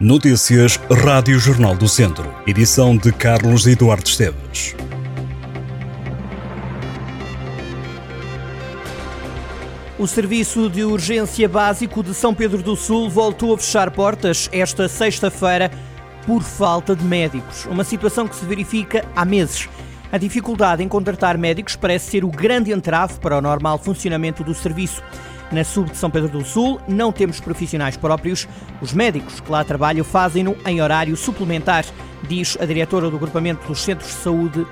Notícias Rádio Jornal do Centro. Edição de Carlos Eduardo Esteves. O Serviço de Urgência Básico de São Pedro do Sul voltou a fechar portas esta sexta-feira por falta de médicos. Uma situação que se verifica há meses. A dificuldade em contratar médicos parece ser o grande entrave para o normal funcionamento do serviço. Na sub de São Pedro do Sul não temos profissionais próprios. Os médicos que lá trabalham fazem-no em horário suplementar, diz a diretora do agrupamento dos Centros de Saúde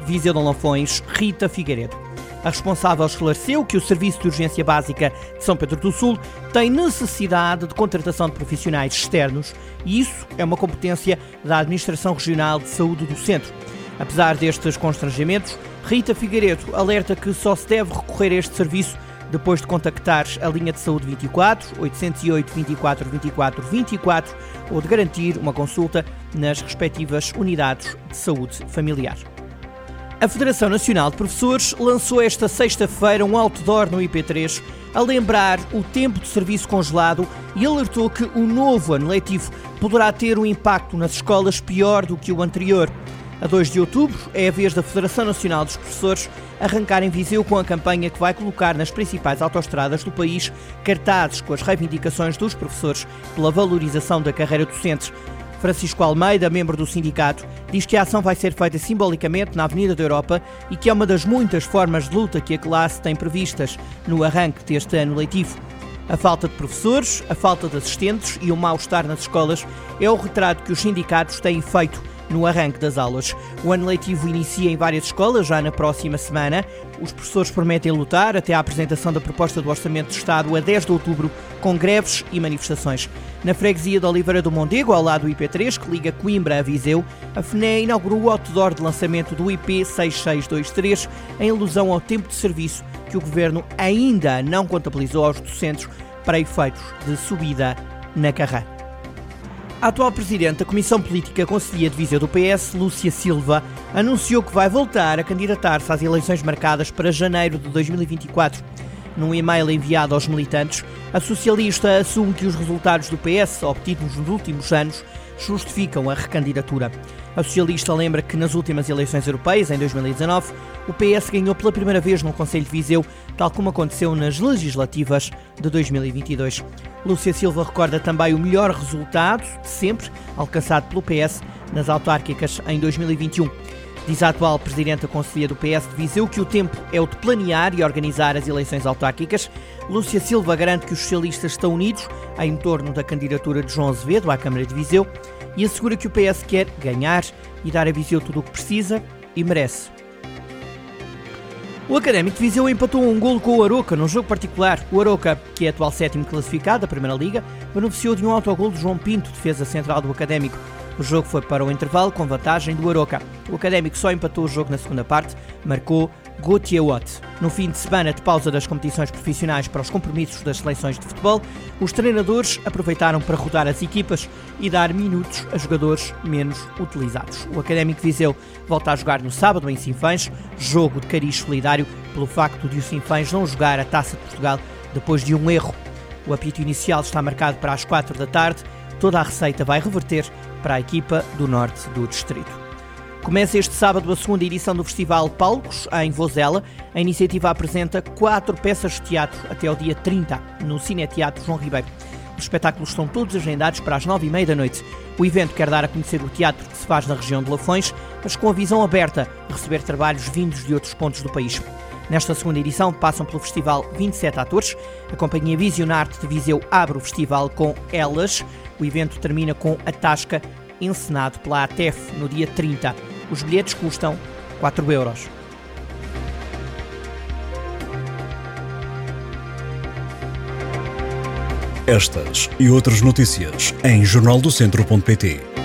de Viseu de Lafões, Rita Figueiredo. A responsável esclareceu que o Serviço de Urgência Básica de São Pedro do Sul tem necessidade de contratação de profissionais externos e isso é uma competência da Administração Regional de Saúde do Centro. Apesar destes constrangimentos, Rita Figueiredo alerta que só se deve recorrer a este serviço depois de contactar a linha de saúde 24, 808 24 24 24 ou de garantir uma consulta nas respectivas unidades de saúde familiar. A Federação Nacional de Professores lançou esta sexta-feira um outdoor no IP3 a lembrar o tempo de serviço congelado e alertou que o novo ano letivo poderá ter um impacto nas escolas pior do que o anterior. A 2 de outubro é a vez da Federação Nacional dos Professores arrancar em Viseu com a campanha que vai colocar nas principais autoestradas do país cartazes com as reivindicações dos professores pela valorização da carreira docente. Francisco Almeida, membro do sindicato, diz que a ação vai ser feita simbolicamente na Avenida da Europa e que é uma das muitas formas de luta que a classe tem previstas no arranque deste ano letivo. A falta de professores, a falta de assistentes e o mal-estar nas escolas é o retrato que os sindicatos têm feito no arranque das aulas. O ano letivo inicia em várias escolas já na próxima semana. Os professores prometem lutar até à apresentação da proposta do Orçamento de Estado a 10 de outubro, com greves e manifestações. Na freguesia de Oliveira do Mondego, ao lado do IP3, que liga Coimbra a Viseu, a FNE inaugurou o outdoor de lançamento do IP 6623, em alusão ao tempo de serviço que o governo ainda não contabilizou aos docentes para efeitos de subida na carreira. A atual Presidente da Comissão Política Conselhia de Viseu do PS, Lúcia Silva, anunciou que vai voltar a candidatar-se às eleições marcadas para janeiro de 2024. Num e-mail enviado aos militantes, a socialista assume que os resultados do PS obtidos nos últimos anos justificam a recandidatura. A socialista lembra que nas últimas eleições europeias, em 2019, o PS ganhou pela primeira vez no Conselho de Viseu, tal como aconteceu nas legislativas de 2022. Lúcia Silva recorda também o melhor resultado de sempre alcançado pelo PS nas autárquicas em 2021. Diz a atual Presidente da Conselhia do PS de Viseu que o tempo é o de planear e organizar as eleições autárquicas. Lúcia Silva garante que os socialistas estão unidos em torno da candidatura de João Azevedo à Câmara de Viseu e assegura que o PS quer ganhar e dar a Viseu tudo o que precisa e merece. O Académico de Viseu empatou um golo com o Aroca num jogo particular. O Aroca, que é atual sétimo classificado da Primeira Liga, beneficiou de um autogol de João Pinto, defesa central do Académico. O jogo foi para o intervalo com vantagem do Aroca. O Académico só empatou o jogo na segunda parte, marcou Gauthier Watt. No fim de semana de pausa das competições profissionais para os compromissos das seleções de futebol, os treinadores aproveitaram para rodar as equipas e dar minutos a jogadores menos utilizados. O Académico Viseu volta a jogar no sábado em Sinfãs, jogo de cariz solidário pelo facto de o Sinfãs não jogar a Taça de Portugal depois de um erro. O apito inicial está marcado para as 4 da tarde. Toda a receita vai reverter para a equipa do norte do distrito. Começa este sábado a segunda edição do Festival Palcos, em Vozela. A iniciativa apresenta quatro peças de teatro até ao dia 30, no Cineteatro João Ribeiro. Os espetáculos estão todos agendados para as nove e meia da noite. O evento quer dar a conhecer o teatro que se faz na região de Lafões, mas com a visão aberta a receber trabalhos vindos de outros pontos do país. Nesta segunda edição passam pelo festival 27 atores. A companhia Visionarte de Viseu abre o festival com Elas. O evento termina com A Tasca, encenado pela ATEF no dia 30. Os bilhetes custam 4 euros. Estas e outras notícias em jornaldocentro.pt.